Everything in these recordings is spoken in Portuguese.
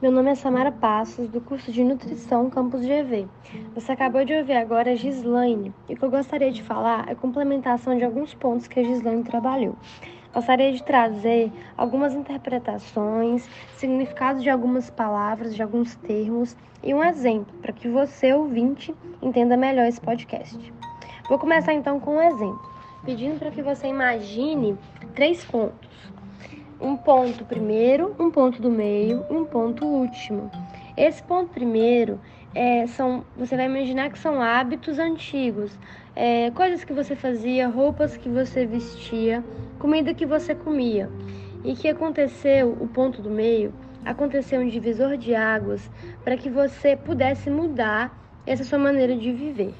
meu nome é Samara Passos, do curso de Nutrição Campus GV. Você acabou de ouvir agora a Gislaine, e o que eu gostaria de falar é complementação de alguns pontos que a Gislaine trabalhou. Gostaria de trazer algumas interpretações, significados de algumas palavras, de alguns termos e um exemplo para que você, ouvinte, entenda melhor esse podcast. Vou começar então com um exemplo, pedindo para que você imagine três pontos um ponto primeiro, um ponto do meio e um ponto último. Esse ponto primeiro é, são, você vai imaginar que são hábitos antigos, é, coisas que você fazia, roupas que você vestia, comida que você comia. E que aconteceu, o ponto do meio, aconteceu um divisor de águas para que você pudesse mudar essa sua maneira de viver.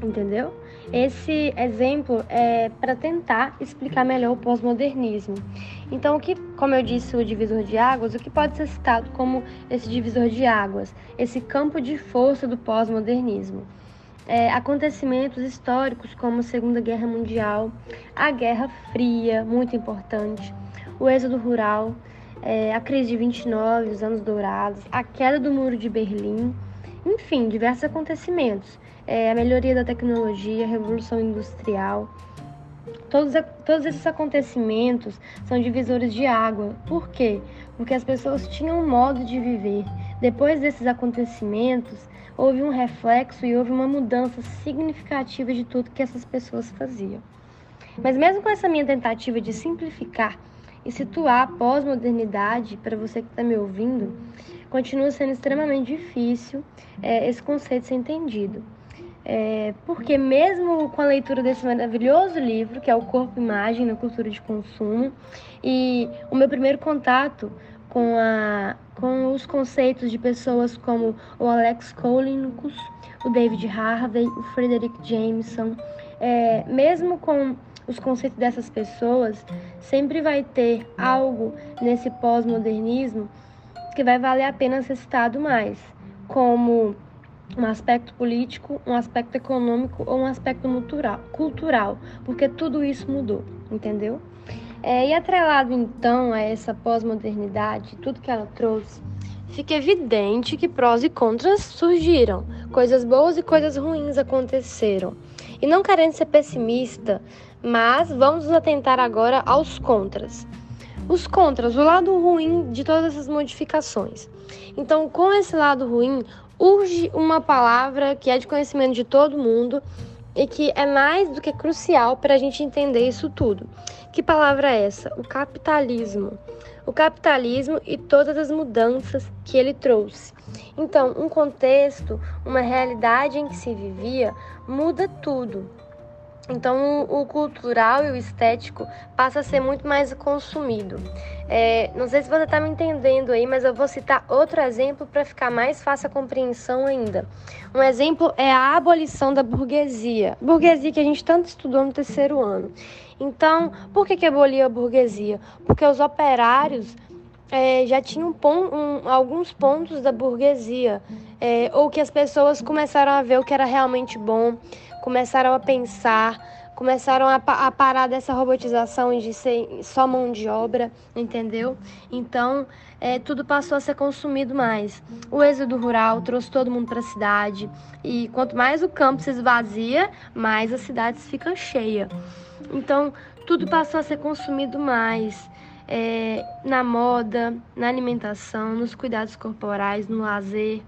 Entendeu? Esse exemplo é para tentar explicar melhor o pós-modernismo. Então, o que, como eu disse, o divisor de águas, o que pode ser citado como esse divisor de águas, esse campo de força do pós-modernismo? É, acontecimentos históricos como a Segunda Guerra Mundial, a Guerra Fria, muito importante, o êxodo rural, é, a crise de 29, os anos dourados, a queda do Muro de Berlim, enfim, diversos acontecimentos é, a melhoria da tecnologia, a revolução industrial. Todos, todos esses acontecimentos são divisores de água. Por quê? Porque as pessoas tinham um modo de viver. Depois desses acontecimentos, houve um reflexo e houve uma mudança significativa de tudo que essas pessoas faziam. Mas mesmo com essa minha tentativa de simplificar e situar a pós-modernidade para você que está me ouvindo, continua sendo extremamente difícil é, esse conceito ser entendido. É, porque mesmo com a leitura desse maravilhoso livro, que é o Corpo Imagem na Cultura de Consumo, e o meu primeiro contato com, a, com os conceitos de pessoas como o Alex Colinicus, o David Harvey, o Frederick Jameson, é, mesmo com os conceitos dessas pessoas, sempre vai ter algo nesse pós-modernismo que vai valer a pena ser citado mais, como um aspecto político, um aspecto econômico ou um aspecto cultural, porque tudo isso mudou, entendeu? É, e atrelado então a essa pós-modernidade, tudo que ela trouxe, fica evidente que prós e contras surgiram, coisas boas e coisas ruins aconteceram. E não querendo ser pessimista, mas vamos nos atentar agora aos contras. Os contras, o lado ruim de todas essas modificações. Então, com esse lado ruim, urge uma palavra que é de conhecimento de todo mundo e que é mais do que crucial para a gente entender isso tudo. Que palavra é essa? O capitalismo. O capitalismo e todas as mudanças que ele trouxe. Então, um contexto, uma realidade em que se vivia, muda tudo. Então, o, cultural e o estético passa a ser muito mais consumido. É, não sei se você está me entendendo aí, mas eu vou citar outro exemplo para ficar mais fácil a compreensão ainda. Um exemplo é a abolição da burguesia. Burguesia que a gente tanto estudou no terceiro ano. Então, por que, que aboliu a burguesia? Porque os operários é, já tinham pon um, alguns pontos da burguesia, é, ou que as pessoas começaram a ver o que era realmente bom, começaram a pensar, começaram a, a, parar dessa robotização de ser só mão de obra, entendeu? Então, é, tudo passou a ser consumido mais. O êxodo rural trouxe todo mundo para a cidade, e quanto mais o campo se esvazia, mais as cidades ficam cheias. Então, tudo passou a ser consumido mais. É, na moda, na alimentação, nos cuidados corporais, no lazer.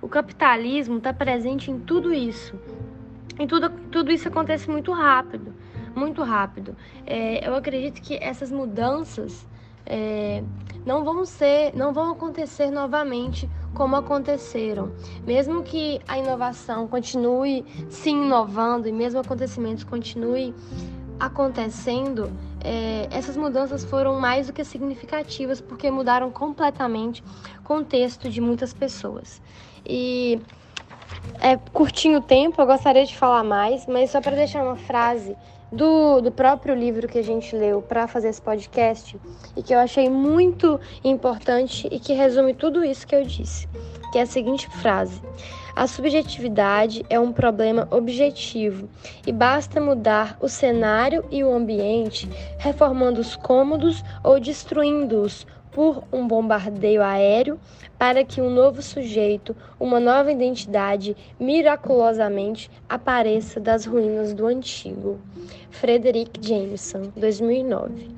O capitalismo está presente em tudo isso. E tudo, tudo isso acontece muito rápido, muito rápido. É, eu acredito que essas mudanças é, não vão ser, não vão acontecer novamente como aconteceram. Mesmo que a inovação continue se inovando e mesmo acontecimentos continuem acontecendo, é, essas mudanças foram mais do que significativas porque mudaram completamente o contexto de muitas pessoas. E é curtinho o tempo, eu gostaria de falar mais, mas só para deixar uma frase do, do próprio livro que a gente leu para fazer esse podcast e que eu achei muito importante e que resume tudo isso que eu disse, que é a seguinte frase: A subjetividade é um problema objetivo e basta mudar o cenário e o ambiente, reformando os cômodos ou destruindo-os por um bombardeio aéreo para que um novo sujeito, uma nova identidade, miraculosamente apareça das ruínas do antigo. Frederick Jameson, 2009.